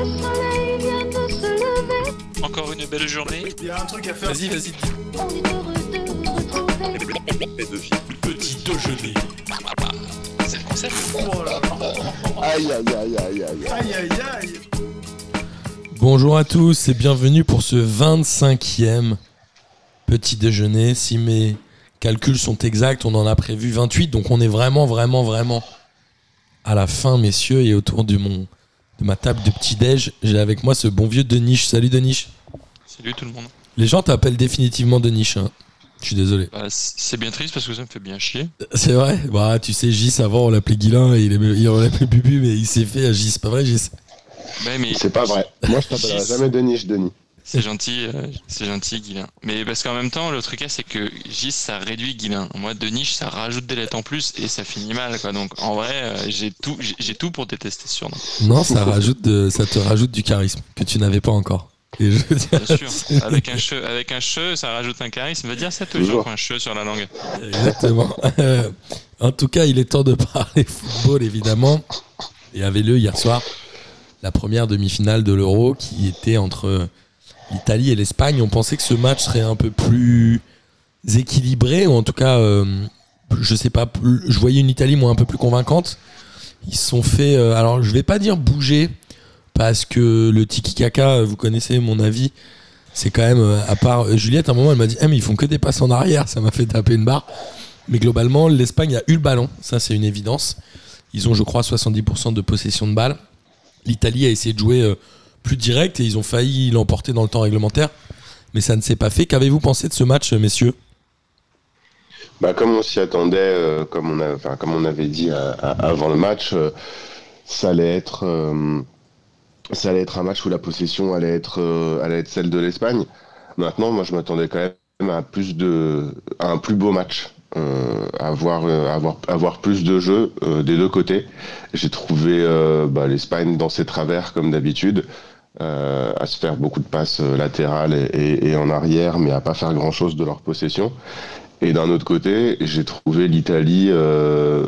Le soleil vient de se lever. Encore une belle journée. Il y a un truc à faire. Vas-y, vas-y. On est heureux de vous retrouver. Petit déjeuner. C'est le concept. Oh là là. Aïe aïe aïe aïe aïe. Aïe aïe aïe. Bonjour à tous et bienvenue pour ce 25e petit déjeuner. Si mes calculs sont exacts, on en a prévu 28, donc on est vraiment, vraiment, vraiment à la fin, messieurs, et autour de, mon, de ma table de petit-déj, j'ai avec moi ce bon vieux Deniche. Salut Deniche. Salut tout le monde. Les gens t'appellent définitivement Deniche. hein. Je suis désolé. Bah, c'est bien triste parce que ça me fait bien chier. C'est vrai Bah, tu sais, Gis, avant, on l'appelait Guilin, et il, aimait- il on l'appelait Bubu, mais il s'est fait à Gis. C'est pas vrai, Gis? Mais C'est pas vrai. Moi je t'appellerai jamais Denis, Denis. C'est gentil, euh, c'est gentil, Guilin. Mais parce qu'en même temps, le truc c'est que Gis, ça réduit Guilin. Moi, de niche, ça rajoute des lettres en plus et ça finit mal, quoi. Donc, en vrai, euh, j'ai tout, j'ai- tout pour détester ce surnom. Non, ça, rajoute de, ça te rajoute du charisme que tu n'avais pas encore. Et je Bien sûr. Avec un che, avec un che, ça rajoute un charisme. Va dire ça Toujours. un che sur la langue. Exactement. Euh, en tout cas, il est temps de parler football, évidemment. Et avait lieu hier soir la première demi-finale de l'Euro qui était entre l'Italie et l'Espagne. On pensait que ce match serait un peu plus équilibré, ou en tout cas, euh, je sais pas, je voyais une Italie moi un peu plus convaincante. Ils se sont fait, euh, alors je vais pas dire bouger, parce que le tiki-kaka, vous connaissez mon avis, c'est quand même, euh, à part euh, Juliette, à un moment elle m'a dit, Ah, mais ils font que des passes en arrière, ça m'a fait taper une barre. Mais globalement, l'Espagne a eu le ballon, ça c'est une évidence. Ils ont, je crois, 70% de possession de balle. L'Italie a essayé de jouer plus direct et ils ont failli l'emporter dans le temps réglementaire. Mais ça ne s'est pas fait. Qu'avez-vous pensé de ce match, euh, messieurs? Bah comme on s'y attendait, euh, comme on avait dit à- à- avant le match, euh, ça allait être, euh, un match où la possession allait être, euh, allait celle de l'Espagne. Maintenant, moi je m'attendais quand même à plus de, à un plus beau match. Euh, avoir, euh, plus de jeux euh, des deux côtés. J'ai trouvé euh, bah, l'Espagne dans ses travers comme d'habitude, euh, à se faire beaucoup de passes euh, latérales et, et- et en arrière, mais à pas faire grand chose de leur possession. Et d'un autre côté, j'ai trouvé l'Italie euh,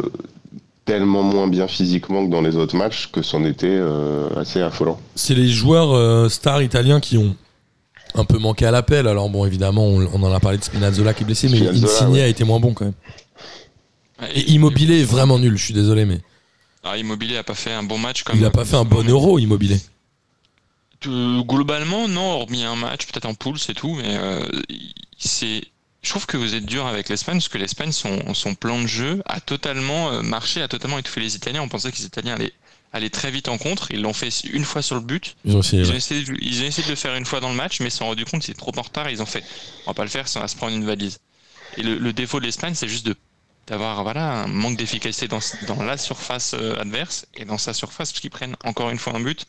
tellement moins bien physiquement que dans les autres matchs que c'en était euh, assez affolant. C'est les joueurs euh, stars italiens qui ont un peu manqué à l'appel. Alors bon, évidemment, on, on en a parlé de Spinazzola qui est blessé, mais Spinazzola, Insigne ouais. a été moins bon quand même. Et Immobilier est vraiment nul, je suis désolé, mais Ah, Immobilier a pas fait un bon match comme. il a pas fait un bon euro, Immobilier. Euh, globalement, non, hormis un match, peut-être en poule, c'est tout, mais euh, c'est. Je trouve que vous êtes dur avec l'Espagne, parce que l'Espagne, son, son plan de jeu a totalement euh, marché, a totalement étouffé les Italiens. On pensait que les Italiens allaient, allaient très vite en contre. Ils l'ont fait une fois sur le but. Ils ont essayé, Ils ont, essayé de, ils ont essayé de le faire une fois dans le match, mais ils se sont rendus compte que c'était trop en retard. Ils ont fait, on va pas le faire, ça va se prendre une valise. Et le, le défaut de l'Espagne, c'est juste de d'avoir voilà un manque d'efficacité dans, dans la surface euh, adverse et dans sa surface, parce qu'ils prennent encore une fois un but.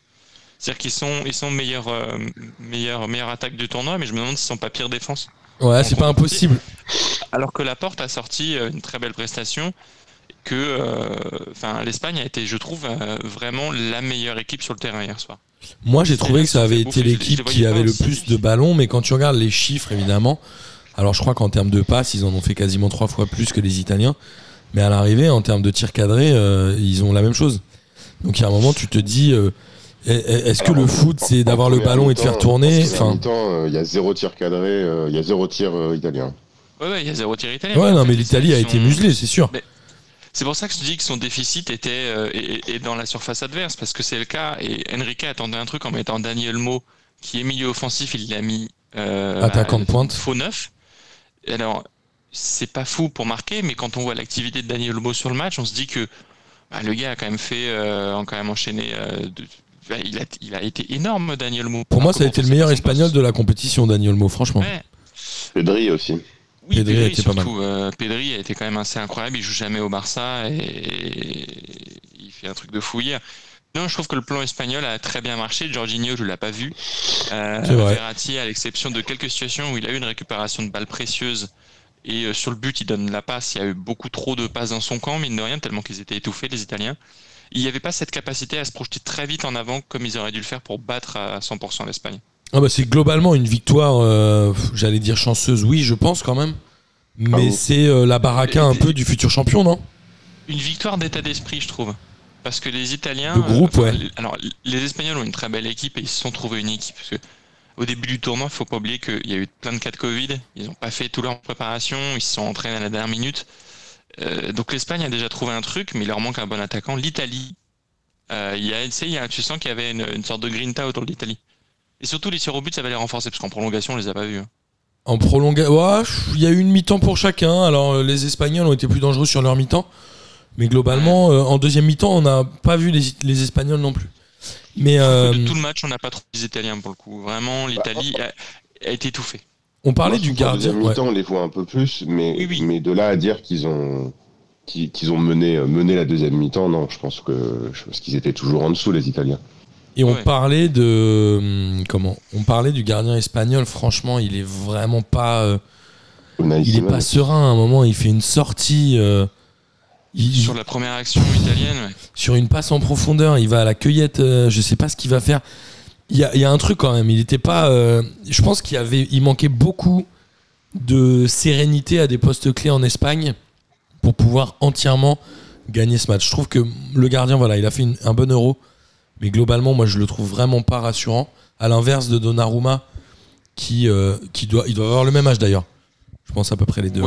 C'est-à-dire qu'ils sont ils sont meilleurs euh, meilleurs meilleure attaque du tournoi, mais je me demande s'ils sont pas pire défense. Ouais, c'est pas impossible. Alors que Laporte a sorti euh, une très belle prestation, que euh, enfin l'Espagne a été, je trouve, euh, vraiment la meilleure équipe sur le terrain hier soir. Moi, j'ai trouvé que ça avait été l'équipe qui avait le plus de ballons, mais quand tu regardes les chiffres, évidemment, alors je crois qu'en termes de passes, ils en ont fait quasiment trois fois plus que les Italiens, mais à l'arrivée, en termes de tir cadré, euh, ils ont la même chose. Donc il y a un moment, tu te dis, est-ce que le foot, c'est d'avoir le ballon et de faire tourner Enfin, euh, il y a zéro tir cadré, euh, il y a zéro tir euh, italien. Ouais, ouais, il y a zéro tir italien. ouais, non, mais l'Italie a été muselée, c'est sûr. C'est pour ça que je te dis que son déficit était euh, dans la surface adverse, parce que c'est le cas. Et Enrique attendait un truc en mettant Daniel Mo, qui est milieu offensif, il l'a mis euh, Attaquant de pointe. faux neuf. Alors, c'est pas fou pour marquer, mais quand on voit l'activité de Daniel Mo sur le match, on se dit que bah, le gars a quand même fait, euh, a quand même enchaîné. Il, a, il a été énorme, Daniel Mo. Pour moi, ça a été le meilleur espagnol de la compétition, Daniel Mo, franchement. Ouais. Pedri aussi. Oui, Pedri Pedri, a été pas surtout. euh, Pedri a été quand même assez incroyable. Il joue jamais au Barça et il fait un truc de fou hier. Non, je trouve que le plan espagnol a très bien marché. Jorginho, je l'ai pas vu. Euh. Verratti, à l'exception de quelques situations où il a eu une récupération de balles précieuses et euh, sur le but, il donne la passe. Il y a eu beaucoup trop de passes dans son camp, mine de rien, tellement qu'ils étaient étouffés, les Italiens. Il n'y avait pas cette capacité à se projeter très vite en avant comme ils auraient dû le faire pour battre à 100% l'Espagne. Ah bah c'est globalement une victoire, euh, j'allais dire chanceuse, oui, je pense quand même. Mais oui. c'est euh, la baraka un peu du futur champion, non? Une victoire d'état d'esprit, je trouve. Parce que les Italiens. De groupe, euh, ouais. les- Alors, les Espagnols ont une très belle équipe et ils se sont trouvés une équipe. Parce que au début du tournoi, il faut pas oublier qu'il y a eu plein de cas de Covid. Ils n'ont pas fait toute leur préparation. Ils se sont entraînés à la dernière minute. Euh, donc l'Espagne a déjà trouvé un truc, mais il leur manque un bon attaquant. L'Italie, euh, il y a, il y a, tu sens qu'il y avait une, une sorte de grinta autour de l'Italie. Et surtout, les tirs au but, ça va les renforcer, parce qu'en prolongation, on les a pas vus. hein. En prolongation, ouais, il y a eu une mi-temps pour chacun. Alors euh, les Espagnols ont été plus dangereux sur leur mi-temps, mais globalement, euh, en deuxième mi-temps, on n'a pas vu les, les Espagnols non plus. Mais De tout le match, on n'a pas trop les Italiens pour le coup. Vraiment, l'Italie a, a été étouffée. On parlait Moi, du gardien. deuxième ouais. mi-temps, on les voit un peu plus, mais, Oui, oui. mais de là à dire qu'ils ont, qu'ils ont mené, mené la deuxième mi-temps, non, je pense que je pense qu'ils étaient toujours en dessous, les Italiens. Et on Ouais. parlait de hum, comment On parlait du gardien espagnol. Franchement, il est vraiment pas. euh, il est pas serein. À un moment, il fait une sortie. euh, il- Sur la première action italienne, ouais. sur une passe en profondeur, il va à la cueillette, euh, je sais pas ce qu'il va faire. Il y a, un truc quand même, il était pas. euh, je pense qu'il avait, il manquait beaucoup de sérénité à des postes clés en Espagne pour pouvoir entièrement gagner ce match. Je trouve que le gardien, voilà, il a fait un bon euro, mais globalement, moi, je le trouve vraiment pas rassurant. À l'inverse de Donnarumma, qui, euh, qui doit, doit avoir le même âge d'ailleurs. Je pense à peu près les deux.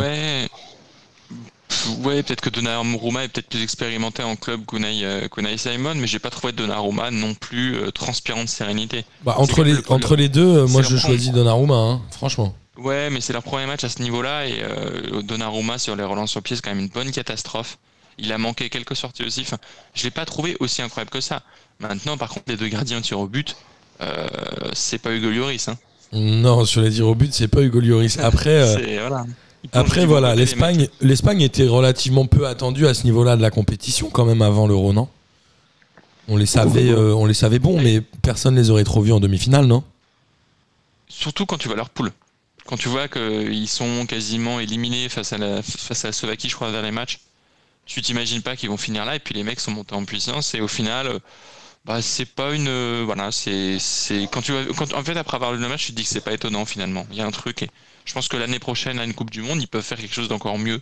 Ouais, peut-être que Donnarumma est peut-être plus expérimenté en club qu'Unai euh, Simon, mais j'ai pas trouvé Donnarumma non plus euh, transpirant de sérénité. Bah, entre, les, le- entre les deux, euh, moi, je choisis. Donnarumma, hein, franchement. Ouais, mais c'est leur premier match à ce niveau-là et euh, Donnarumma sur les relances au pied, c'est quand même une bonne catastrophe. Il a manqué quelques sorties aussi. Enfin, je l'ai pas trouvé aussi incroyable que ça. Maintenant, par contre, les deux gardiens tirent au but, euh, c'est pas Hugo Lloris. Hein. Non, sur les tirs au but, c'est pas Hugo Lloris. Après, euh, voilà. Après voilà, l'Espagne, l'Espagne était relativement peu attendue à ce niveau-là de la compétition quand même avant l'Euro, non? On les savait, euh, on les savait bons, mais personne les aurait trop vus en demi-finale, non? Surtout quand tu vois leur poule. Quand tu vois qu'ils sont quasiment éliminés face à la, face à la Slovaquie, je crois, dans les matchs, tu t'imagines pas qu'ils vont finir là, et puis les mecs sont montés en puissance, et au final, euh, bah, c'est pas une. euh, Voilà, c'est. c'est- Quand tu quand, en fait, après avoir lu le match, tu te dis que c'est pas étonnant finalement. Il y a un truc, et je pense que l'année prochaine, à une Coupe du Monde, ils peuvent faire quelque chose d'encore mieux.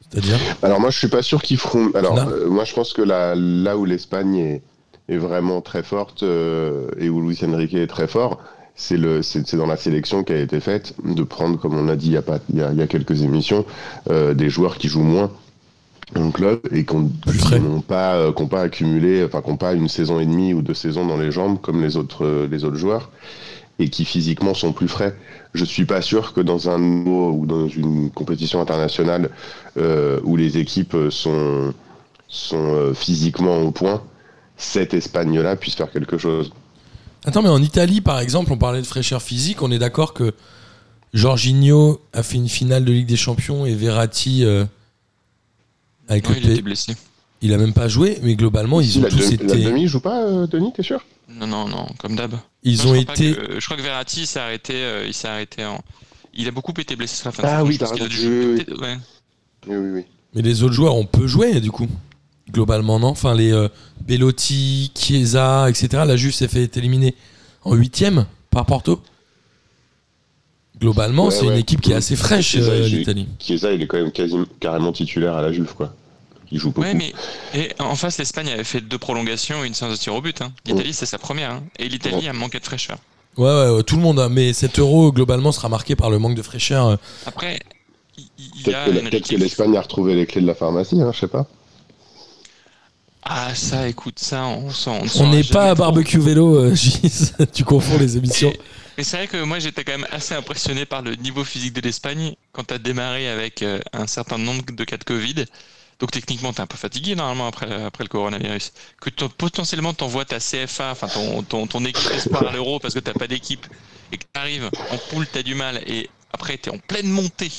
C'est-à-dire? Alors moi je suis pas sûr qu'ils feront. Alors Non. euh, moi je pense que là, là où l'Espagne est, est vraiment très forte euh, et où Luis Enrique est très fort, c'est le c'est c'est dans la sélection qui a été faite de prendre comme on a dit il y a pas il y a, il y a quelques émissions euh, des joueurs qui jouent moins en club et frais. n'ont pas euh, pas accumulé enfin qui n'ont pas une saison et demie ou deux saisons dans les jambes comme les autres euh, les autres joueurs et qui physiquement sont plus frais. Je suis pas sûr que dans un ou dans une compétition internationale euh, où les équipes sont, sont physiquement au point, cette Espagne-là puisse faire quelque chose. Attends, mais en Italie, par exemple, on parlait de fraîcheur physique. On est d'accord que Jorginho a fait une finale de Ligue des Champions et Verratti, euh, avec le il était blessé. il a même pas joué, mais globalement, ils ont la, tous demi- la été. demi joue pas, euh, Denis, t'es sûr? Non, non, non, comme d'hab. Ils ont je été. que- je crois que Verratti s'est arrêté, euh, il s'est arrêté en. Il a beaucoup été blessé sur la fin Ah oui, t'as raison. Oui, oui, ouais. Oui, oui, oui. Mais les autres joueurs, on peut jouer du coup. Globalement, non? Enfin, les euh, Bellotti, Chiesa, etc. La Juve s'est fait éliminer en huitième par Porto. Globalement, Ouais, c'est une équipe qui est assez fraîche, j'ai- l'Italie. Chiesa, il est quand même quasi, carrément titulaire à la Juve, quoi. Il joue beaucoup. Ouais, mais et en face, l'Espagne avait fait deux prolongations et une séance de tir au but. hein. L'Italie, c'est sa première. hein. Et l'Italie a manqué de fraîcheur. Ouais, ouais, ouais, tout le monde. a- Mais cet euro, globalement, sera marqué par le manque de fraîcheur. euh. Après, il y Peut-être a que, peut-être que l'Espagne a retrouvé les clés de la pharmacie, hein, je sais pas. Ah, ça, écoute, ça, on s'en. On saura n'est pas à trop. barbecue vélo, euh, Gis. tu confonds les émissions. Et, et c'est vrai que moi, j'étais quand même assez impressionné par le niveau physique de l'Espagne quand tu as démarré avec euh, un certain nombre de cas de Covid. Donc techniquement, tu es un peu fatigué normalement après, le- après le coronavirus. Que t'en- potentiellement, tu envoies ta CFA, enfin ton, ton, ton équipe espoir à l'euro parce que tu pas d'équipe et que tu arrives en poule, tu as du mal et après, tu es en pleine montée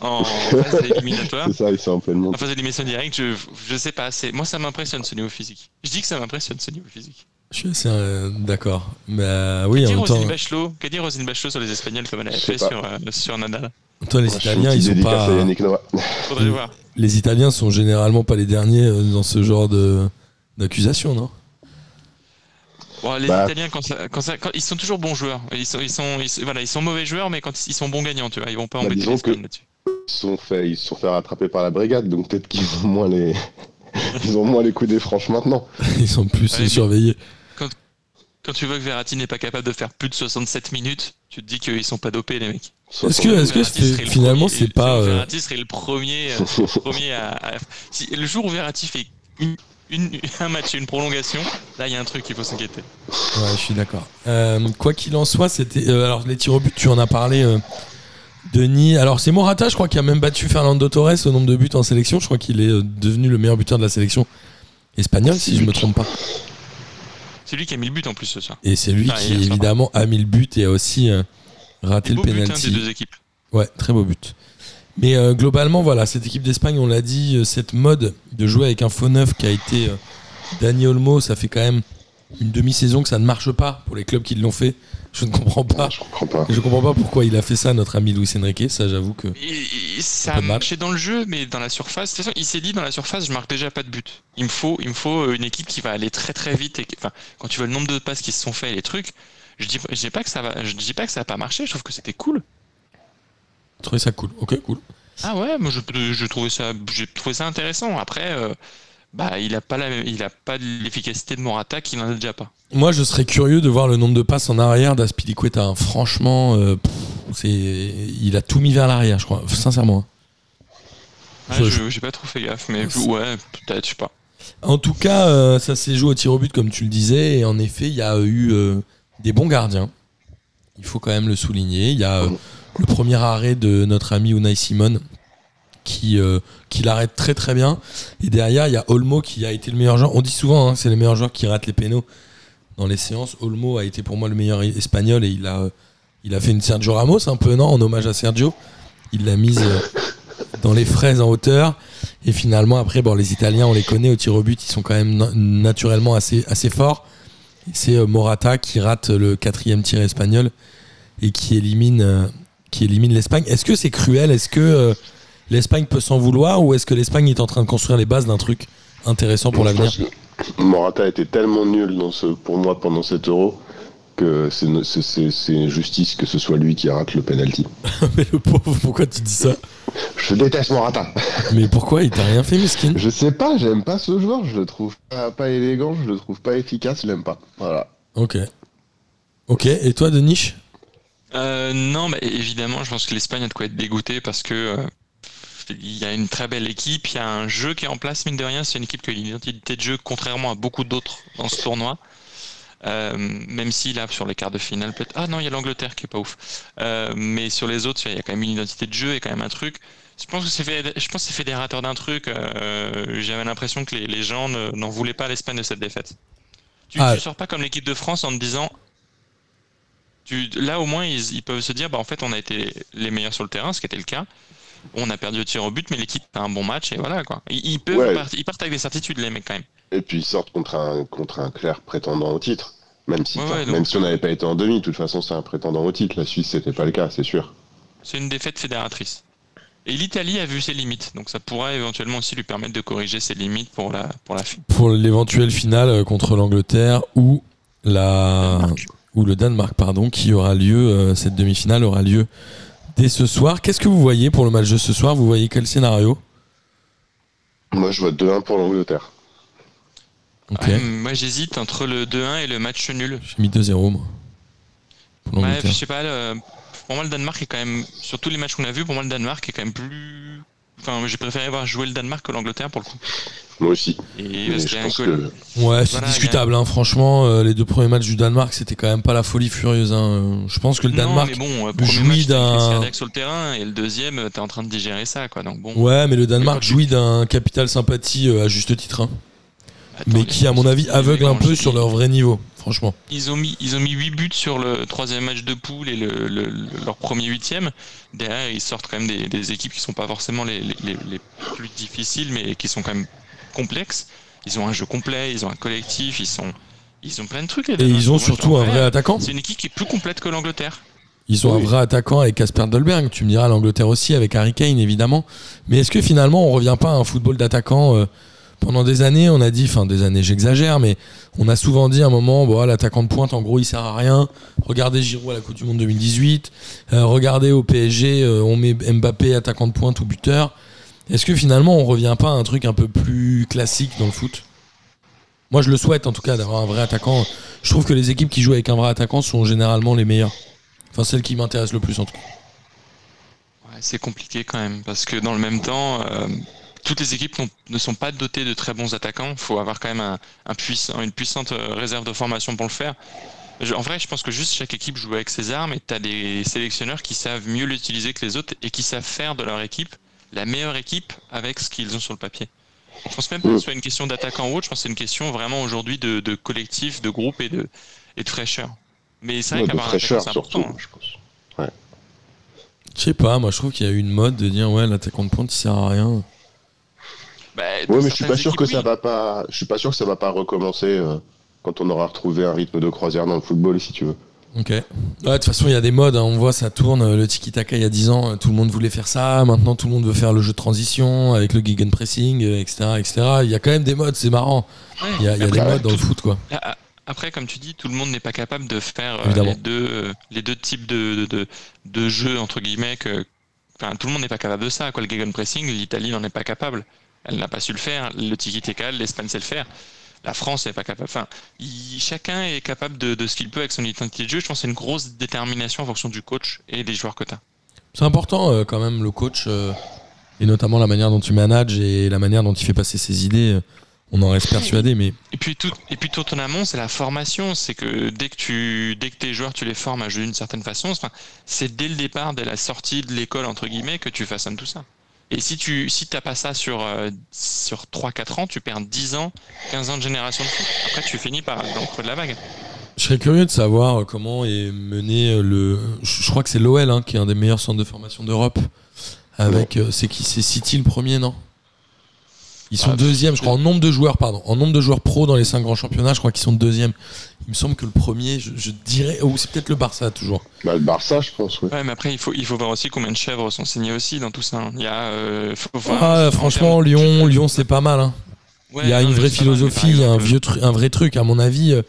en phase éliminatoire. C'est ça, ils sont en pleine En montée. phase d'élimination directe, je, je sais pas. c'est- Moi, ça m'impressionne ce niveau physique. Je dis que ça m'impressionne ce niveau physique. Je suis assez euh, d'accord. Mais euh, oui, Qu'a en dit temps, Roselyne Bachelot Qu'a dit Roselyne Bachelot sur les Espagnols comme elle sais fait sur, euh, sur Nadal? Toi, les Italiens, ils sont pas. Faudrait voir. Les Italiens sont généralement pas les derniers euh, dans ce genre de d'accusation, non? Bon, les Bah. Italiens, quand ça, quand ça, quand- ils sont toujours bons joueurs. Ils sont, ils sont, ils, voilà, ils sont mauvais joueurs, mais quand ils sont bons gagnants, tu vois, ils vont pas Bah, embêter que- là-dessus. Ils se sont fait, ils sont fait rattraper par la brigade, donc peut-être qu'ils vont moins les, ils ont moins les coups des franches maintenant. Ils sont plus Ouais, mais- surveillés. Quand tu vois que Verratti n'est pas capable de faire plus de 67 minutes, tu te dis qu'ils sont pas dopés, les mecs. Est-ce que, est-ce c'est- finalement premier- c'est pas. euh, Verratti serait le premier, euh, premier à, à- si, le jour où Verratti fait une, une- un match et une prolongation, là il y a un truc, il faut s'inquiéter. Ouais, je suis d'accord. Euh, quoi qu'il en soit, c'était. euh, alors, les tirs au but, tu en as parlé, euh, Denis. Alors, c'est Morata, je crois, qui a même battu Fernando Torres au nombre de buts en sélection. Je crois qu'il est devenu le meilleur buteur de la sélection espagnole, si je me trompe pas. C'est lui qui a mis le but en plus ce soir. Et c'est lui qui, évidemment, a mis le but et a aussi euh, raté le beau but hein, penalty. des deux équipes. Ouais, très beau but. Mais euh, globalement, voilà, cette équipe d'Espagne, on l'a dit, euh, cette mode de jouer avec un faux neuf qui a été Dani Olmo, ça fait quand même une demi-saison que ça ne marche pas pour les clubs qui l'ont fait. Je ne comprends pas. Je comprends pas. Je comprends pas pourquoi il a fait ça, notre ami Luis Enrique. Ça, j'avoue que. Et- et ça a marché dans le jeu, mais dans la surface, de toute façon, il s'est dit dans la surface, je marque déjà pas de but. Il me faut, il me faut une équipe qui va aller très très vite. Et qui- enfin, quand tu vois le nombre de passes qui se sont faites et les trucs, je dis, je dis pas que ça va, je dis pas que ça a pas marché. Je trouve que c'était cool. J'ai trouvé ça cool. Ok, cool. Ah ouais, moi je, je trouvais ça, j'ai trouvé ça intéressant. Après, euh, bah il a pas la, il a pas l'efficacité de Morata, qu'il en a déjà pas. Moi, je serais curieux de voir le nombre de passes en arrière d'Aspilicueta. hein. Franchement, euh, pff, c'est, il a tout mis vers l'arrière, je crois. Sincèrement. hein. Ouais, Je- je- j'ai pas trop fait gaffe, mais C'est- ouais, peut-être, je sais pas. En tout cas, euh, ça s'est joué au tir au but, comme tu le disais. Et en effet, il y a eu euh, des bons gardiens. Il faut quand même le souligner. Il y a le premier arrêt de notre ami Unai Simon qui, euh, qui l'arrête très très bien. Et derrière, il y a Olmo qui a été le meilleur joueur. On dit souvent, hein, c'est les meilleurs joueurs qui ratent les pénaux dans les séances. Olmo a été pour moi le meilleur espagnol et il a, il a fait une Sergio Ramos un peu, non, en hommage à Sergio. Il l'a mise euh, dans les fraises en hauteur. Et finalement, après, bon, les Italiens, on les connaît au tir au but, ils sont quand même na- naturellement assez, assez forts. C'est euh, Morata qui rate le quatrième tir espagnol et qui élimine, qui élimine l'Espagne. Est-ce que c'est cruel? Est-ce que l'Espagne peut s'en vouloir ou est-ce que l'Espagne est en train de construire les bases d'un truc intéressant pour Moi, je l'avenir pense que Morata était tellement nul dans ce, pour moi pendant cet euro que c'est justice que ce soit lui qui rate le penalty. Mais le pauvre, pourquoi tu dis ça? Je déteste Morata. Mais pourquoi? Il t'a rien fait, Miskin Je sais pas, j'aime pas ce joueur, je le trouve pas, pas élégant, je le trouve pas efficace, je l'aime pas. Voilà. Ok. Ok, et toi, Denis? Euh, non, mais évidemment, je pense que l'Espagne a de quoi être dégoûtée parce que euh, il y a une très belle équipe, il y a un jeu qui est en place, mine de rien. C'est une équipe qui a une identité de jeu, contrairement à beaucoup d'autres dans ce tournoi. Euh, même si là, sur les quarts de finale, peut-être. Ah non, il y a l'Angleterre qui est pas ouf. Euh, mais sur les autres, il y a quand même une identité de jeu et quand même un truc. Je pense que c'est fait- je pense que c'est fédérateur d'un truc. euh, J'avais l'impression que les, les gens ne- n'en voulaient pas à l'Espagne de cette défaite. Tu, Ah. tu sors pas comme l'équipe de France en te disant tu, là au moins ils, ils peuvent se dire bah en fait on a été les meilleurs sur le terrain, ce qui était le cas. On a perdu au tir au but, mais l'équipe a un bon match et voilà quoi. Ils, ils peuvent Ouais. partir- ils partent avec des certitudes les mecs quand même. Et puis ils sortent contre un, contre un clair prétendant au titre. Même si, Ouais, enfin, ouais, donc- même si on n'avait pas été en demi, de toute façon c'est un prétendant au titre. La Suisse c'était pas le cas, c'est sûr. C'est une défaite fédératrice. Et l'Italie a vu ses limites, donc ça pourrait éventuellement aussi lui permettre de corriger ses limites pour la pour la fin. Pour l'éventuelle finale euh, contre l'Angleterre ou la ou le Danemark, pardon, qui aura lieu, euh, cette demi-finale aura lieu dès ce soir. Qu'est-ce que vous voyez pour le match de ce soir? Vous voyez quel scénario? Moi je vote 2-1 pour l'Angleterre. Ouais, moi j'hésite entre le 2-1 et le match nul. j'ai mis 2-0 moi. Pour Ouais, l'Angleterre. je sais pas. le- Pour moi, le Danemark est quand même, sur tous les matchs qu'on a vus, pour moi, le Danemark est quand même plus. Enfin, j'ai préféré voir jouer le Danemark que l'Angleterre pour le coup. Moi aussi. Et Mais parce je qu'il y a un pense col- que Ouais, c'est Voilà, discutable, hein, franchement. euh, les deux premiers matchs du Danemark, c'était quand même pas la folie furieuse. hein. Je pense que le Non, Danemark. mais bon, euh, jouit d'un- sur le terrain et le deuxième, euh, t'es en train de digérer ça, quoi. Donc bon. Ouais, mais le Danemark jouit d'un capital sympathie euh, à juste titre. hein. Attends, mais qui, à mon avis, aveugle un peu sur leur vrai niveau, franchement. Ils ont mis, ils ont mis 8 buts sur le troisième match de poule et le, le- le- leur premier huitième. Derrière, ils sortent quand même des, des équipes qui sont pas forcément les, les- les- plus difficiles, mais qui sont quand même complexes. Ils ont un jeu complet, ils ont un collectif, ils sont, ils ont plein de trucs. les Et Danois. ils ont Moi, surtout un vrai attaquant. C'est une équipe qui est plus complète que l'Angleterre. Ils ont Oui. un vrai attaquant avec Casper Dolberg. Tu me diras l'Angleterre aussi avec Harry Kane évidemment. Mais est-ce que finalement on revient pas à un football d'attaquant euh, Pendant des années, on a dit, enfin des années, j'exagère, mais on a souvent dit à un moment, bon, l'attaquant de pointe, en gros, il sert à rien. Regardez Giroud à la Coupe du Monde 2018. Euh, regardez au PSG, euh, on met Mbappé attaquant de pointe ou buteur. Est-ce que finalement on revient pas à un truc un peu plus classique dans le foot? Moi je le souhaite en tout cas d'avoir un vrai attaquant. Je trouve que les équipes qui jouent avec un vrai attaquant sont généralement les meilleures. Enfin celles qui m'intéressent le plus en tout cas. Ouais, c'est compliqué quand même, parce que dans le même temps, euh, toutes les équipes ne sont pas dotées de très bons attaquants. Il faut avoir quand même un, un puissant, une puissante euh, réserve de formation pour le faire. Je- en vrai, je pense que juste chaque équipe joue avec ses armes et tu as des sélectionneurs qui savent mieux l'utiliser que les autres et qui savent faire de leur équipe la meilleure équipe avec ce qu'ils ont sur le papier. Je pense même pas que ce soit une question d'attaquant ou autre, je pense que c'est une question vraiment aujourd'hui de, de collectif, de groupe et de, et de fraîcheur. Mais c'est vrai Ouais, qu'avoir un attaquant, fraîcheur c'est surtout, important. hein. je pense. Je sais pas, moi je trouve qu'il y a eu une mode de dire ouais l'attaquant de pointe il sert à rien. Bah, Ouais, mais je suis pas sûr que ça oui. va pas. Je suis pas sûr que ça va pas recommencer euh, quand on aura retrouvé un rythme de croisière dans le football, si tu veux. Ok. Ouais, de toute façon, il y a des modes, hein, on voit ça tourne. euh, Le tiki-taka, il y a 10 ans, euh, tout le monde voulait faire ça. Maintenant, tout le monde veut faire le jeu de transition avec le gegenpressing, etc., etc. Il y a quand même des modes, c'est marrant. Ouais. Il y a, il y a des Après, modes dans le foot, quoi. Après, comme tu dis, tout le monde n'est pas capable de faire Évidemment. les deux, les deux types de, de, de, de jeux, entre guillemets. Que, enfin, tout le monde n'est pas capable de ça. Quoi. Le gegenpressing, l'Italie n'en est pas capable. Elle n'a pas su le faire. Le tiki-taka, l'Espagne sait le faire. La France n'est pas capable. Enfin, il- chacun est capable de, de ce qu'il peut avec son identité de jeu. Je pense que c'est une grosse détermination en fonction du coach et des joueurs que tu as. C'est important, euh, quand même, le coach, euh, et notamment la manière dont tu manages et la manière dont il fait passer ses idées. euh, on en reste persuadé, mais Et puis tout, et puis tout en amont, c'est la formation. C'est que dès que tu, dès que tes joueurs, tu les formes à jouer d'une certaine façon. Enfin, c'est dès le départ, dès la sortie de l'école entre guillemets, que tu façonnes tout ça. Et si tu, si t'as pas ça sur euh, sur 3-4 ans, tu perds 10 ans, 15 ans de génération de foot. Après, tu finis par dans le creux de la vague. je serais curieux de savoir euh, comment est mené euh, le. Je crois que c'est l'OL hein, qui est un des meilleurs centres de formation d'Europe. Avec. c'est qui? C'est City le premier, non? Ils sont Ah, deuxième, je crois, en nombre de joueurs, pardon. En nombre de joueurs pro dans les cinq grands championnats, je crois qu'ils sont deuxième. Il me semble que le premier, je, je dirais. Ou c'est peut-être le Barça, toujours. Bah, le Barça, je pense, ouais. Ouais, mais après, il faut, il faut voir aussi combien de chèvres sont signées aussi dans tout ça. hein. Il y a, euh, faut voir Ah, en franchement, Lyon, Lyon c'est pas mal. hein. Ouais, il y a non, une vraie philosophie, un, exemple, vieux tru- un vrai truc, à mon avis. euh,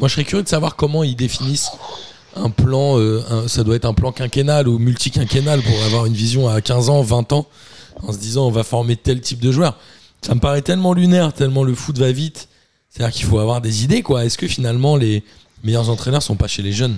moi, je serais curieux de savoir comment ils définissent un plan. euh, un- ça doit être un plan quinquennal ou multi-quinquennal pour avoir une vision à 15 ans, 20 ans, en se disant on va former tel type de joueur. Ça me paraît tellement lunaire, tellement le foot va vite. C'est-à-dire qu'il faut avoir des idées, quoi. Est-ce que finalement les meilleurs entraîneurs sont pas chez les jeunes?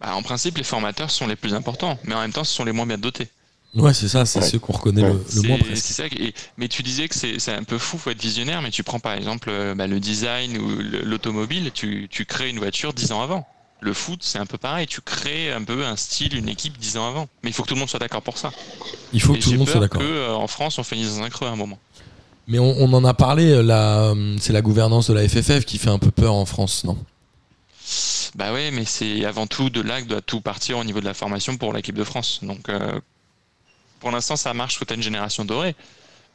Bah, en principe, les formateurs sont les plus importants, mais en même temps, ce sont les moins bien dotés. Ouais, c'est ça, c'est Ouais. ceux qu'on reconnaît le, moins presque. c'est ça. qui- et- mais tu disais que c'est un peu fou, faut être visionnaire, mais tu prends par exemple euh, bah, le design ou le- l'automobile, tu, tu crées une voiture dix ans avant. Le foot, c'est un peu pareil, tu crées un peu un style, une équipe dix ans avant. Mais il faut que tout le monde soit d'accord pour ça. Il faut Et que tout le monde peur soit d'accord. que, euh, en France, on finisse dans un creux à un moment. Mais on, on en a parlé, euh, la, euh, c'est la gouvernance de la FFF qui fait un peu peur en France, non? Bah ouais, mais c'est avant tout de là que doit tout partir au niveau de la formation pour l'équipe de France. Donc euh, pour l'instant, ça marche quand tu as une génération dorée.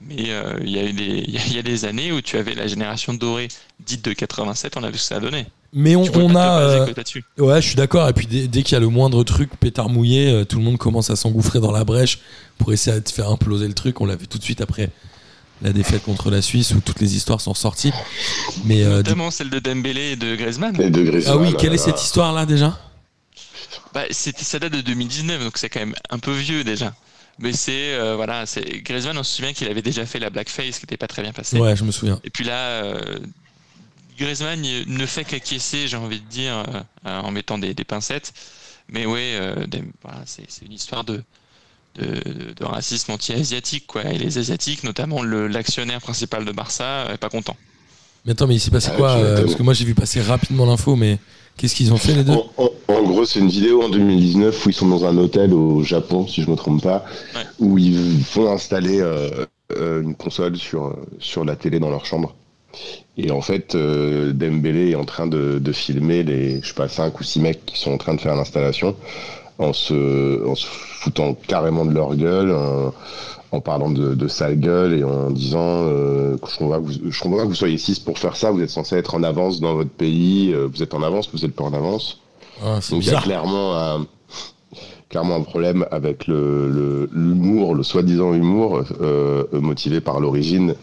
Mais euh, il y, a y a des années où tu avais la génération dorée dite de 87, on a vu ce que ça a donné. Mais on, on a. euh. Ouais, je suis d'accord. Et puis dès, dès qu'il y a le moindre truc pétard mouillé, euh, tout le monde commence à s'engouffrer dans la brèche pour essayer de faire imploser le truc. On l'a vu tout de suite après la défaite contre la Suisse où toutes les histoires sont sorties. Mais euh, Notamment celle de Dembélé et de Griezmann. Ah oui, Griezmann, quelle est là, cette histoire là déjà? Bah, c'était- ça date de 2019, donc c'est quand même un peu vieux déjà. Mais c'est euh, voilà, c'est Griezmann, on se souvient qu'il avait déjà fait la blackface, qui n'était pas très bien passée. Ouais, je me souviens. Et puis là, euh, Griezmann ne fait qu'acquiescer, j'ai envie de dire, euh, euh, en mettant des, des pincettes. Mais ouais, euh, voilà, c'est c'est une histoire de, de, de racisme anti-asiatique. quoi. Et les Asiatiques, notamment le- l'actionnaire principal de Barça, est pas content. Mais attends, mais il s'est passé Ah, quoi euh. Parce que moi j'ai vu passer rapidement l'info, mais qu'est-ce qu'ils ont fait les deux En, en- en gros, c'est une vidéo en 2019 où ils sont dans un hôtel au Japon, si je me trompe pas, Ouais. où ils font installer euh, euh, une console sur, sur la télé dans leur chambre. Et en fait, euh, Dembélé est en train de, de filmer les, je sais pas, 5 ou 6 mecs qui sont en train de faire l'installation en se, en se foutant carrément de leur gueule, en, en parlant de, de sale gueule et en disant euh, je comprends pas que vous, je comprends pas que vous soyez 6 pour faire ça, vous êtes censé être en avance dans votre pays, euh, vous êtes en avance, vous êtes pas en avance. Ah, Donc il y a clairement un, clairement un problème avec le l'humour, le, soi-disant humour euh, motivé par l'origine.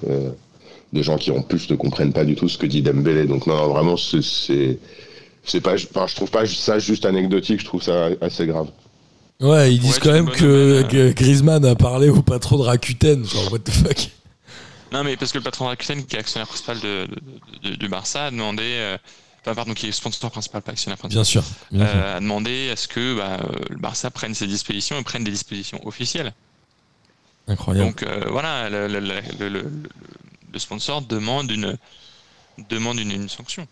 Des gens qui en plus ne comprennent pas du tout ce que dit Dembélé. Donc non, non, vraiment, c'est- c'est pas, enfin, je trouve pas ça juste anecdotique, je trouve ça assez grave. Ouais, ils disent Ouais, quand même que, nouvelle, que Griezmann a parlé au patron de Rakuten. Genre, what the fuck Non, mais parce que le patron de Rakuten, qui est actionnaire principal de, de- de- du Barça, a demandé. euh, Enfin, pardon, qui est sponsor principal, pas actionnaire principal. Bien sûr. bien sûr. euh, a demandé à ce que bah, le Barça prenne ses dispositions et prenne des dispositions officielles. Incroyable. Donc euh, voilà, le, le- le- le- sponsor demande une demande une, une sanction.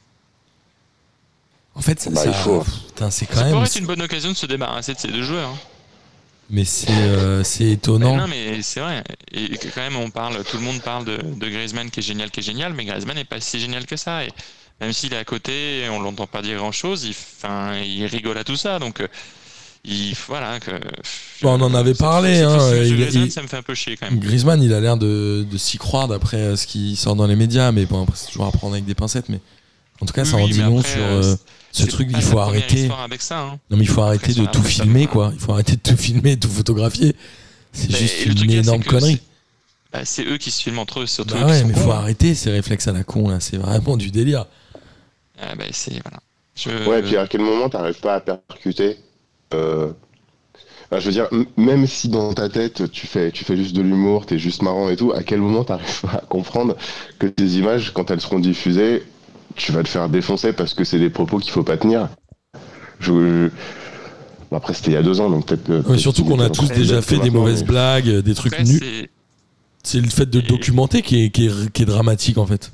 en fait, Bah, ça- il faut. putain, c'est quand Ça même. pourrait être une bonne occasion de se débarrasser de ces deux joueurs. hein. Mais c'est euh, c'est étonnant. Bah, non, mais c'est vrai. Et quand même, on parle, tout le monde parle de, de Griezmann qui est génial, qui est génial, mais Griezmann n'est pas si génial que ça. Et même s'il est à côté, on l'entend pas dire grand chose. Il, enfin, il rigole à tout ça, donc euh, il, voilà. Que, Bon, on en avait parlé, ça- hein, il- Griezmann, il- ça me fait un peu chier quand même. Griezmann, il a l'air de, de s'y croire d'après euh, ce qui sort dans les médias, mais bon, après, c'est toujours à prendre avec des pincettes. Mais en tout cas, ça en oui, dit long après, sur euh, euh, ce truc. Il faut arrêter. histoire avec ça. hein. Non, mais il faut arrêter de tout filmer, quoi. Il faut arrêter de tout filmer, de tout photographier. C'est juste une énorme connerie. c'est- bah, c'est eux qui se filment entre eux, surtout. Bah ouais, mais faut arrêter ces réflexes à la con, là. C'est vraiment du délire. Ah, bah, c'est voilà. Je- Ouais, puis à quel moment t'arrives pas à percuter? Euh, Je veux dire, même si dans ta tête tu fais, tu fais juste de l'humour, t'es juste marrant et tout, à quel moment t'arrives pas à comprendre que tes images, quand elles seront diffusées, tu vas te faire défoncer parce que c'est des propos qu'il faut pas tenir? Je, je- bon, Après, c'était il y a deux ans, donc peut-être. Ouais, surtout qu'on a tous déjà fait des mauvaises mais- blagues, des trucs nuls. c'est- le fait de le Et- documenter qui est, qui est, qui est dramatique, en fait.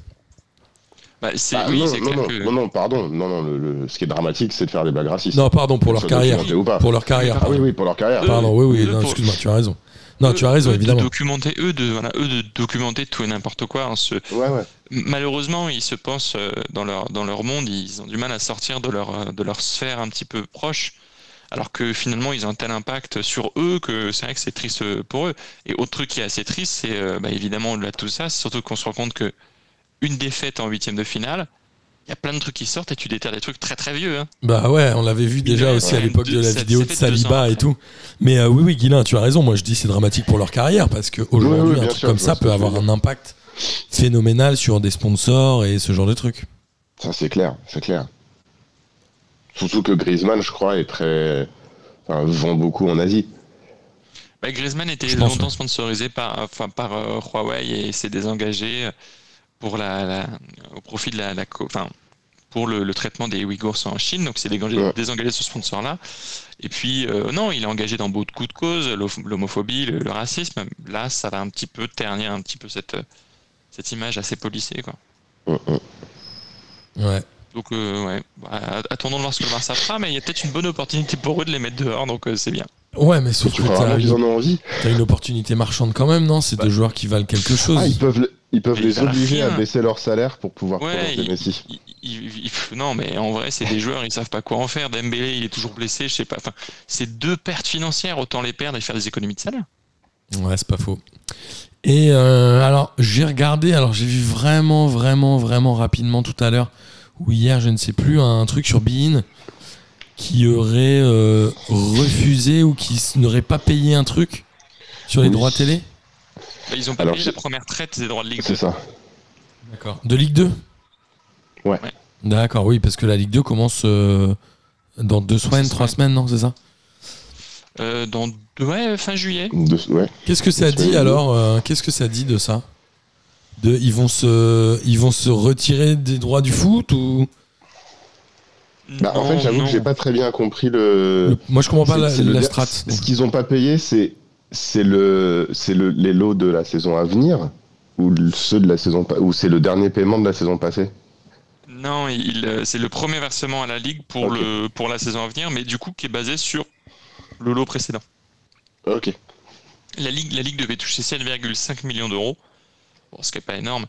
Bah, c'est- Ah, oui, non, c'est non, clair non, que. non, non, pardon. Non, non, le, le- ce qui est dramatique, c'est de faire des blagues racistes. Non, pardon, pour leur carrière. documenté ou pas. Pour leur carrière. Ah oui, oui, pour leur carrière. Pardon, oui, oui, eux, non, pour- excuse-moi, tu as raison. Non, tu as raison, eux évidemment. De documenter, eux, de, voilà, eux de documenter tout et n'importe quoi. hein, se- Ouais, ouais. Malheureusement, ils se pensent euh, dans leur, dans leur monde, ils ont du mal à sortir de leur, euh, de leur sphère un petit peu proche. Alors que finalement, ils ont un tel impact sur eux que c'est vrai que c'est triste pour eux. Et autre truc qui est assez triste, c'est euh, bah, évidemment au-delà de tout ça, c'est surtout qu'on se rend compte que une défaite en huitième de finale, il y a plein de trucs qui sortent et tu déterres des trucs très très vieux. hein. Bah ouais, on l'avait vu déjà Ouais, aussi à l'époque de la vidéo de Saliba et tout. Mais euh, oui, oui, Guilain, tu as raison. Moi, je dis c'est dramatique pour leur carrière parce qu'aujourd'hui, oui, un truc sûr, comme ça peut avoir un impact phénoménal sur des sponsors et ce genre de trucs. Ça, c'est clair, c'est clair. Surtout que Griezmann, je crois, est très. Enfin, vend beaucoup en Asie. Bah, Griezmann était longtemps sponsorisé par, enfin, par euh, Huawei et s'est désengagé pour la, la- au profit de la, enfin, pour le, le traitement des Ouïghours en Chine. Donc, c'est désengagé, Ouais. désengagé de ce sponsor-là. Et puis, euh, non, il est engagé dans beaucoup de causes, l'homo- l'homophobie, le, le racisme. Là, ça va un petit peu ternir un petit peu cette, cette image assez policée, quoi. Ouais. Donc, euh, ouais, Bah, attendons de voir ce que le Barça fera, mais il y a peut-être une bonne opportunité pour eux de les mettre dehors, donc euh, c'est bien. Ouais, mais sauf que qu'ils en une, ont envie t'as une opportunité marchande quand même, non? C'est Bah. deux joueurs qui valent quelque chose. Ah, ils peuvent, le- ils peuvent Mais les obliger rien. à baisser leur salaire pour pouvoir Ouais, il- Messi. il- il- il- non, mais en vrai, c'est des joueurs, ils savent pas quoi en faire. Dembélé, il est toujours blessé, je sais pas. Enfin, c'est deux pertes financières, autant les perdre et faire des économies de salaire. Ouais, c'est pas faux. Et euh, alors, j'ai regardé, alors j'ai vu vraiment, vraiment, vraiment rapidement tout à l'heure, ou hier, je ne sais plus, un truc sur Bein qui aurait euh, refusé ou qui n'aurait pas payé un truc sur les Oui. droits télé? Bah, ils ont pas Alors, payé c'est- la première traite des droits de Ligue C'est 2. ça. D'accord. De Ligue 2 Ouais. Ouais. D'accord, oui, parce que la Ligue 2 commence euh, dans deux semaines, trois semaines, non, c'est ça? Euh, dans ouais, fin juillet. De- ouais. Qu'est-ce que ça dit alors euh, Qu'est-ce que ça dit de ça? De, ils, vont se, ils vont se retirer des droits du foot ou? Bah, en fait, Non, j'avoue que j'ai pas très bien compris le. Le- Moi, je comprends pas C'est- la, strat. Ce qu'ils ont pas payé, c'est c'est le c'est le les lots de la saison à venir ou ceux de la saison ou c'est le dernier paiement de la saison passée? Non, il, euh, c'est le premier versement à la Ligue pour, le, pour la saison à venir, mais du coup qui est basé sur le lot précédent. Ok. La Ligue, la Ligue devait toucher 7,5 millions d'euros, bon, ce qui n'est pas énorme.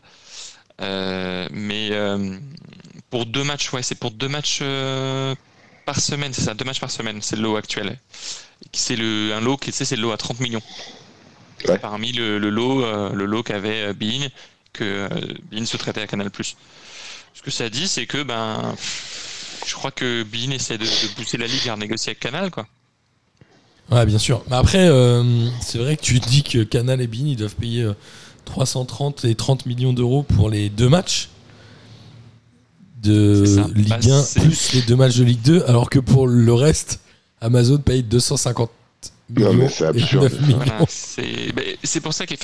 Euh, mais euh, pour deux matchs, ouais, c'est pour deux matchs euh, par semaine, c'est ça, deux matchs par semaine, c'est le lot actuel. C'est le, un lot qui, tu sais, c'est le lot à 30 millions. Ouais. Parmi le, le lot, euh, le lot qu'avait euh, Bein, que euh, Bein se traitait à Canal+. Ce que ça dit, c'est que ben, je crois que Bein essaie de, de pousser la Ligue à renégocier avec Canal, quoi. Ouais, bien sûr. Mais après, euh, c'est vrai que tu dis que Canal et Bein, ils doivent payer euh, 330 et 30 millions d'euros pour les deux matchs de. Ligue Bah, 1 c'est- plus les deux matchs de Ligue 2, alors que pour le reste, Amazon paye 250 Non, mais millions c'est et absurde. 9 millions. Voilà, c'est c'est pour ça qu'il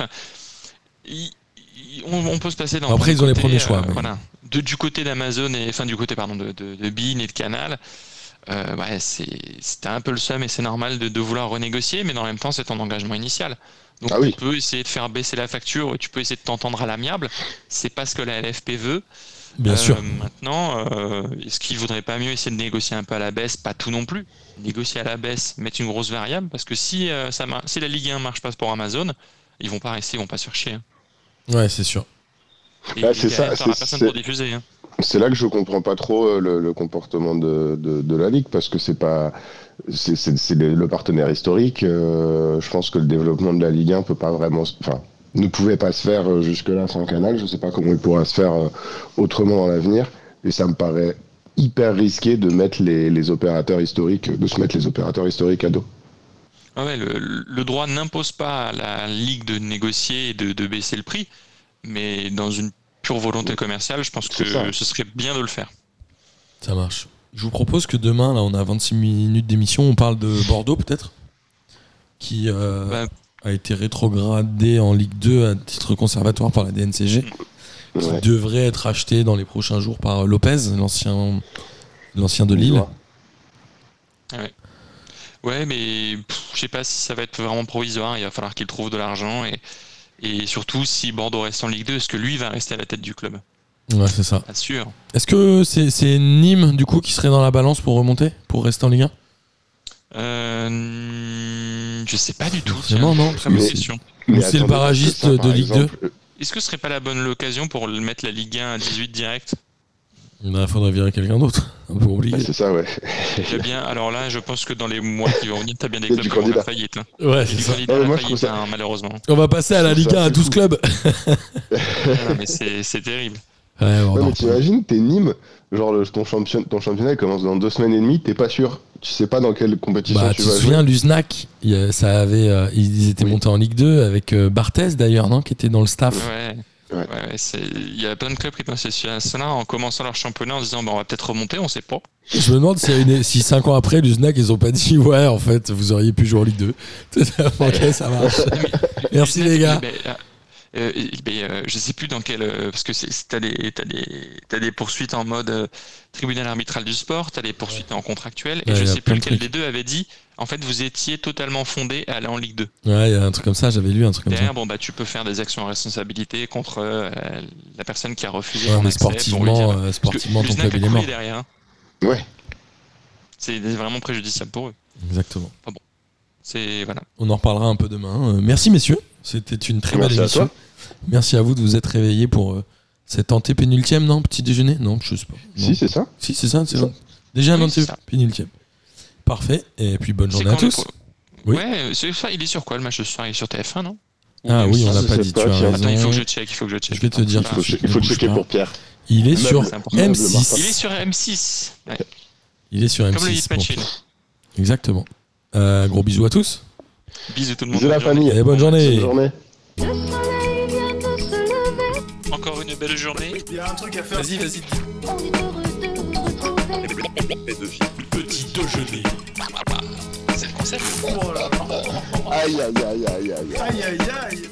on, on peut se passer dans Après, ils ont les premiers choix, euh, mais- Voilà, de, du côté d'Amazon et enfin du côté pardon de, de, de Bean et de Canal. Euh, ouais, c'était un peu le seum et c'est normal de, de vouloir renégocier, mais dans le même temps, c'est ton engagement initial. Donc Ah oui. tu peux essayer de faire baisser la facture, tu peux essayer de t'entendre à l'amiable. C'est pas ce que la LFP veut. Bien Euh, sûr. Maintenant, euh, est-ce qu'il vaudrait pas mieux essayer de négocier un peu à la baisse? Pas tout non plus. Négocier à la baisse, mettre une grosse variable, parce que si, euh, ça mar- si la Ligue 1 marche pas pour Amazon, ils vont pas rester, ils vont pas se faire chier. hein. Ouais, c'est sûr. Et Bah, c'est ça, personne c'est- pour diffuser. hein. C'est là que je comprends pas trop euh, le, le comportement de, de, de la ligue parce que c'est pas c'est c'est- c'est le, partenaire historique. euh, je pense que le développement de la Ligue 1 peut pas vraiment, enfin, ne pouvait pas se faire euh, jusque-là sans Canal. Je sais pas comment il pourra se faire euh, autrement dans l'avenir. Et ça me paraît hyper risqué de mettre les, les opérateurs historiques, de se mettre les opérateurs historiques à dos. Ah ouais, le, le droit n'impose pas à la Ligue de négocier et de, de baisser le prix, mais dans une pure volonté commerciale, je pense que ce serait bien de le faire. Ça marche. Je vous propose que demain, là, on a 26 minutes d'émission, on parle de Bordeaux peut-être? Qui euh, Bah, a été rétrogradé en Ligue 2 à titre conservatoire par la DNCG. Qui Ouais. devrait être acheté dans les prochains jours par Lopez, l'ancien l'ancien de Lille. Ouais, mais je sais pas si ça va être vraiment provisoire. Il va falloir qu'il trouve de l'argent et, et surtout si Bordeaux reste en Ligue 2, est-ce que lui va rester à la tête du club? Ouais, c'est ça. Pas sûr. Est-ce que c'est c'est Nîmes, du coup, qui serait dans la balance pour remonter Pour rester en Ligue 1 Euh, je sais pas du tout. Tiens. non, Très bonne question. Ou c'est le barragiste de Ligue 2 exemple, Est-ce que ce serait pas la bonne occasion pour le mettre la Ligue 1 à 18 direct? Il Bah, faudrait virer quelqu'un d'autre. Un peu bah, c'est ça, ouais. Bien. Alors là, je pense que dans les mois qui vont venir, t'as bien des clubs du qui vont candidat. faire faillite. hein. Ouais, c'est du ça. candidat Ah, à mais la moi, faillite, ça- hein, malheureusement. On va passer à la Ligue ça 1 à assez 12 fou. clubs. Non, mais c'est c'est terrible. Ouais, Ouais, mais t'imagines, t'es Nîmes, genre le- ton, champion, ton championnat il commence dans deux semaines et demie, t'es pas sûr. Tu sais pas dans quelle compétition Bah, tu tu te vas souviens, jouer. l'USNAC, il y a- ça avait, euh, ils étaient Oui. montés en Ligue 2 avec euh, Barthez d'ailleurs, non Qui était dans le staff. Ouais. Ouais. Ouais, il y a plein de clubs qui dans cette situation-là en commençant leur championnat en se disant bah, on va peut-être remonter, on sait pas. Je me demande a une- si 5 ans après, l'USNAC, ils ont pas dit ouais, en fait, vous auriez pu jouer en Ligue 2. ok, ça marche. Merci les gars. Euh, ben, euh, je sais plus dans quel. euh, parce que t'as des, t'as des, t'as des poursuites en mode euh, tribunal arbitral du sport, t'as des poursuites en contractuel, et Ouais, je y a sais plus lequel des deux avait dit en fait vous étiez totalement fondé à aller en Ligue 2. Ouais, il y a un truc comme ça, j'avais lu un truc comme ça. Derrière, bon, bah, tu peux faire des actions en responsabilité contre euh, la personne qui a refusé Ouais, mais accès pour lui sportivement, dire- euh, sportivement ton club a il est mort. derrière. hein. Ouais. C'est vraiment préjudiciable pour eux. Exactement. C'est voilà. On en reparlera un peu demain. Euh, merci messieurs, c'était une très belle à émission. toi. Merci à vous de vous être réveillés pour euh, cette antépénultième, non? Petit déjeuner? Non, je sais pas. Non. Si, c'est ça. Si, c'est ça, c'est ça. ça. Déjà un Oui, antépénultième. Parfait, et puis bonne journée à le tous. Oui. Ouais, c'est ça. Il est sur quoi le match ce soir Il est sur TF1, non? Ou Ah oui, on l'a pas dit, pas, tu as tiens. raison. Attends, il faut que je check. Il faut que je check. Je vais te dire tout Faut, de suite. che- il faut checker pas. pour Pierre. Il est sur c'est important. M6. Il est sur M6. Ouais. Il est sur Comme le M6. Hit pour Machine. toi. Exactement. Euh, gros bisous à tous. Bisous tout le monde. Bisous la bonne journée. famille. Et bonne journée. Bonne journée. Le soleil vient de se lever. Encore une belle journée. Il y a un truc à faire. Vas-y, vas-y. On est heureux de vous retrouver. Petit déjeuner. C'est le concept. Oh là. Aïe, aïe, aïe, aïe, aïe. Aïe aïe aïe.